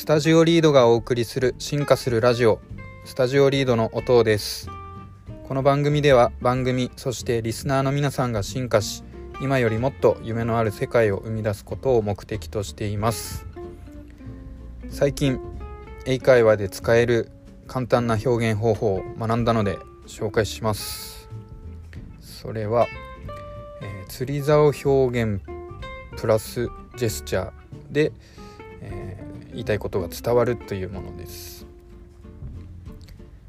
スタジオリードがお送りする進化するラジオスタジオリードの音です。この番組では番組そしてリスナーの皆さんが進化し今よりもっと夢のある世界を生み出すことを目的としています。最近英会話で使える簡単な表現方法を学んだので紹介します。それは、えー、釣り竿表現プラスジェスチャーで、えー、言いたいことが伝わるというものです。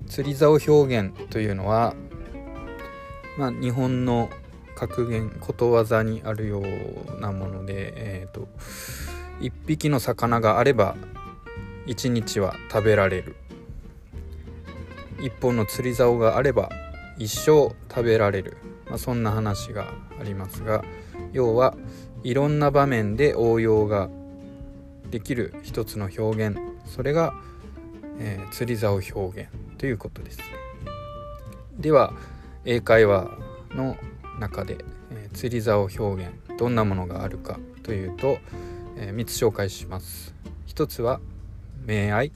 釣り竿表現というのは、まあ、日本の格言ことわざにあるようなもので、えーと、1匹の魚があれば1日は食べられる。1本の釣り竿があれば一生食べられる、まあ、そんな話がありますが要はいろんな場面で応用ができる一つの表現。それが、えー、釣り竿表現ということです。では英会話の中で、えー、釣り竿表現どんなものがあるかというと、えー、3つ紹介します。一つは「明愛」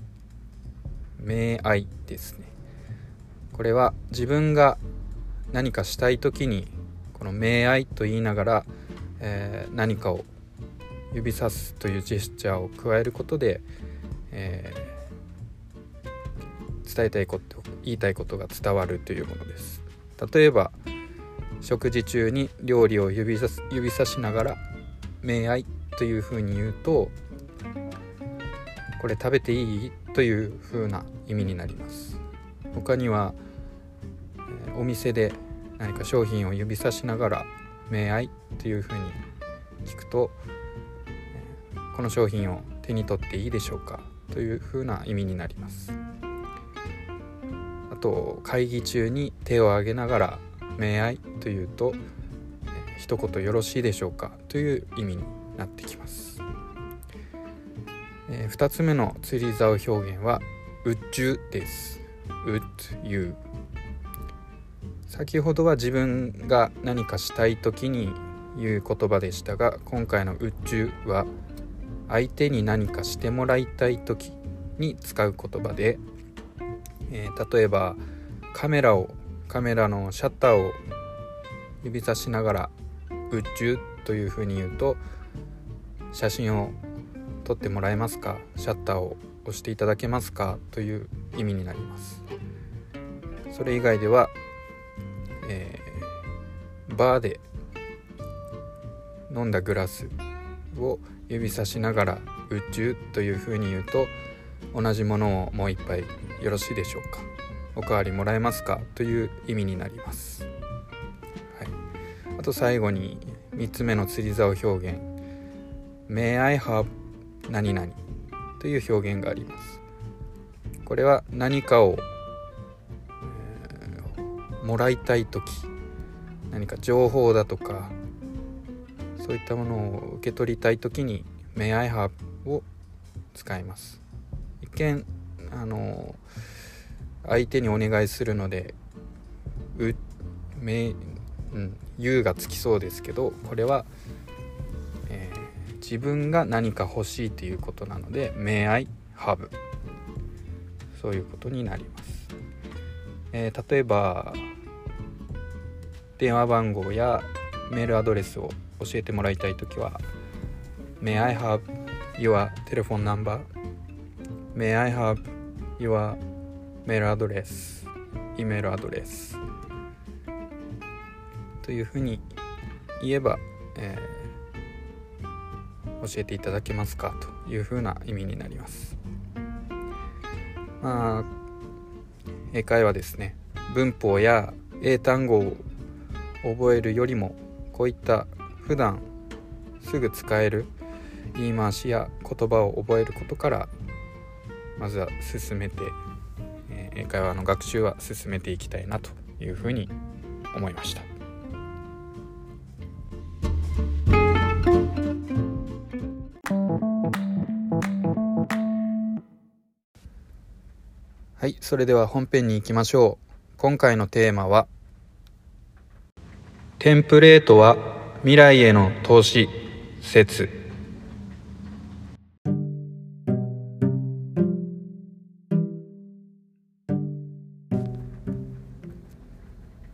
「明愛」ですね。これは自分が何かしたい時にこの「明愛」と言いながら、えー、何かを指さすというジェスチャーを加えることで、えー、伝えたいこと言いたいことが伝わるというものです例えば食事中に料理を指さす指さしながら「明愛」というふうに言うと「これ食べていい?」というふうな意味になります他には、え、お店で何か商品を指さしながら「明愛」というふうに聞くとこの商品を手に取っていいでしょうか？というふうな意味になります。あと会議中に手を挙げながら「明愛」というと「一言よろしいでしょうか」という意味になってきます、えー、2つ目の釣り竿表現は「宇宙」です「宇宙」先ほどは自分が何かしたい時に言う言葉でしたが今回の「宇宙」は「相手に何かしてもらいたい時に使う言葉で、えー、例えばカメラをカメラのシャッターを指さしながら「宇宙」というふうに言うと写真を撮ってもらえますか？シャッターを押していただけますか？という意味になります。それ以外では、えー、バーで飲んだグラスを指さしながら「宇宙」というふうに言うと同じものをもう一杯よろしいでしょうか？おかわりもらえますか？という意味になります、はい、あと最後に3つ目の釣り竿表現「May I have 何々」という表現があります。これは何かを、もらいたい時何か情報だとかそういったものを受け取りたい時に「May I have」を使います。一見あの相手にお願いするので「う」「め」うん「You」がつきそうですけどこれは、えー、自分が何か欲しいということなので「May I have」そういうことになります、えー、例えば電話番号やメールアドレスを教えてもらいたいときは May I have your telephone number? May I have your mail address? イメールアドレスというふうに言えば、えー、教えていただけますかというふうな意味になりますまあ英会話ですね文法や英単語を覚えるよりもこういった普段すぐ使える言い回しや言葉を覚えることからまずは進めて、英会話の学習は進めていきたいなというふうに思いました。はい、それでは本編に行きましょう。今回のテーマはテンプレートは未来への投資説。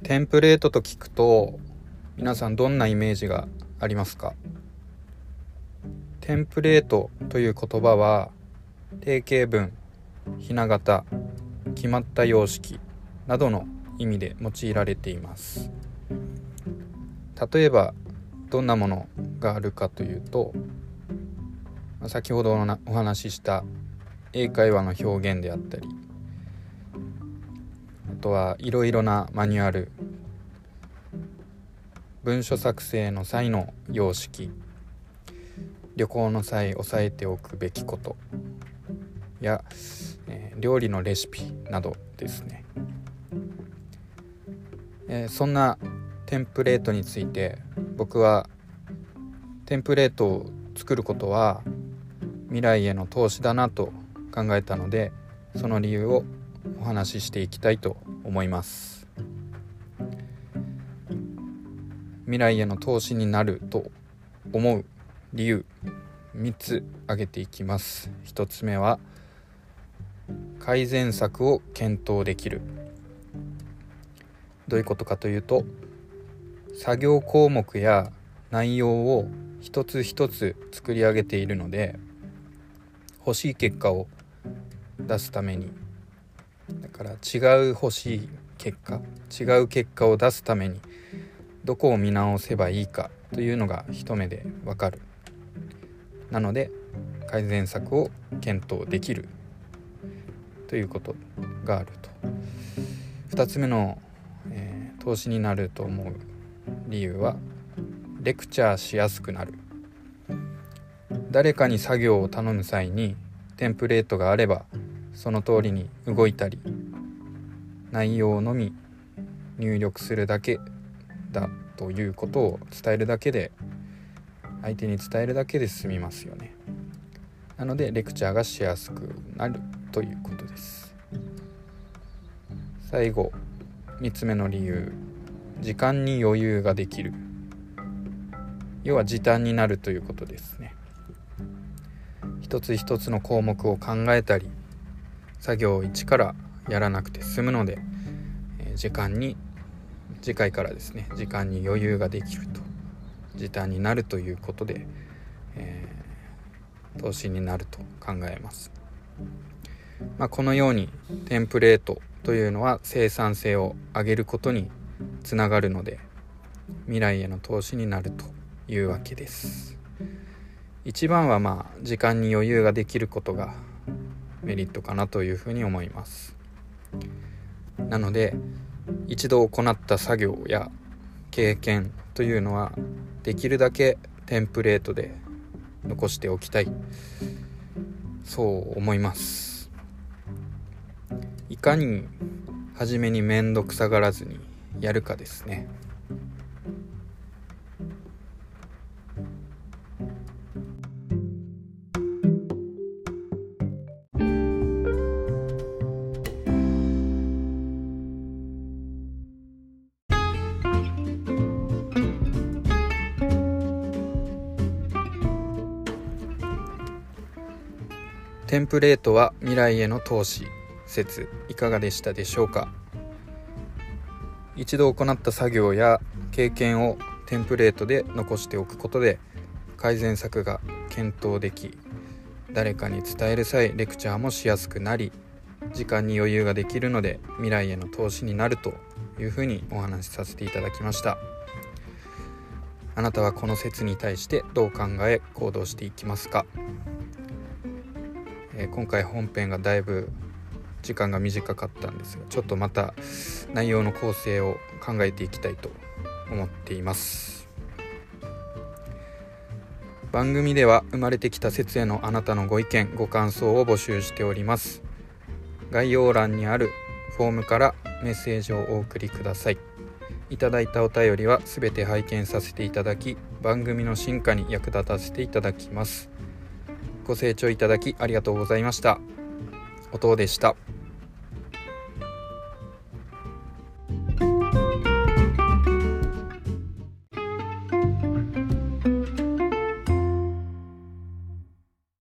テンプレートと聞くと皆さんどんなイメージがありますか？テンプレートという言葉は定型文ひな形決まった様式などの意味で用いられています。例えばどんなものがあるかというと先ほどお話しした英会話の表現であったりあとはいろいろなマニュアル文書作成の際の様式旅行の際押さえておくべきことや、えー、料理のレシピなどですね、えー、そんなテンプレートについて僕はテンプレートを作ることは未来への投資だなと考えたのでその理由をお話ししていきたいと思います。未来への投資になると思う理由3つ挙げていきます。1つ目は改善策を検討できる。どういうことかというと作業項目や内容を一つ一つ作り上げているので欲しい結果を出すために。だから違う欲しい結果違う結果を出すためにどこを見直せばいいかというのが一目でわかる。なので改善策を検討できる。ということがあると。2つ目の、えー、投資になると思う理由はレクチャーしやすくなる。誰かに作業を頼む際にテンプレートがあればその通りに動いたり内容のみ入力するだけだということを伝えるだけで相手に伝えるだけで済みますよね。なのでレクチャーがしやすくなるということです。最後3つ目の理由。時間に余裕ができる。要は時短になるということですね。一つ一つの項目を考えたり作業を一からやらなくて済むので時間に次回からですね時間に余裕ができると時短になるということで、えー、投資になると考えます、まあ、このようにテンプレートというのは生産性を上げることにつながるので未来への投資になるというわけです。一番はまあ時間に余裕ができることがメリットかなというふうに思います。なので一度行った作業や経験というのはできるだけテンプレートで残しておきたい。そう思います。いかに初めに面倒くさがらずにやるかですね。テンプレートは未来への投資説いかがでしたでしょうか？一度行った作業や経験をテンプレートで残しておくことで改善策が検討でき誰かに伝える際レクチャーもしやすくなり時間に余裕ができるので未来への投資になるというふうにお話しさせていただきました。あなたはこの説に対してどう考え行動していきますか。えー、今回本編がだいぶ時間が短かったんですがちょっとまた内容の構成を考えていきたいと思っています番組では生まれてきた説へのあなたのご意見ご感想を募集しております概要欄にあるフォームからメッセージをお送りくださいいただいたお便りは全て拝見させていただき番組の進化に役立たせていただきますご清聴いただきありがとうございました。音でした。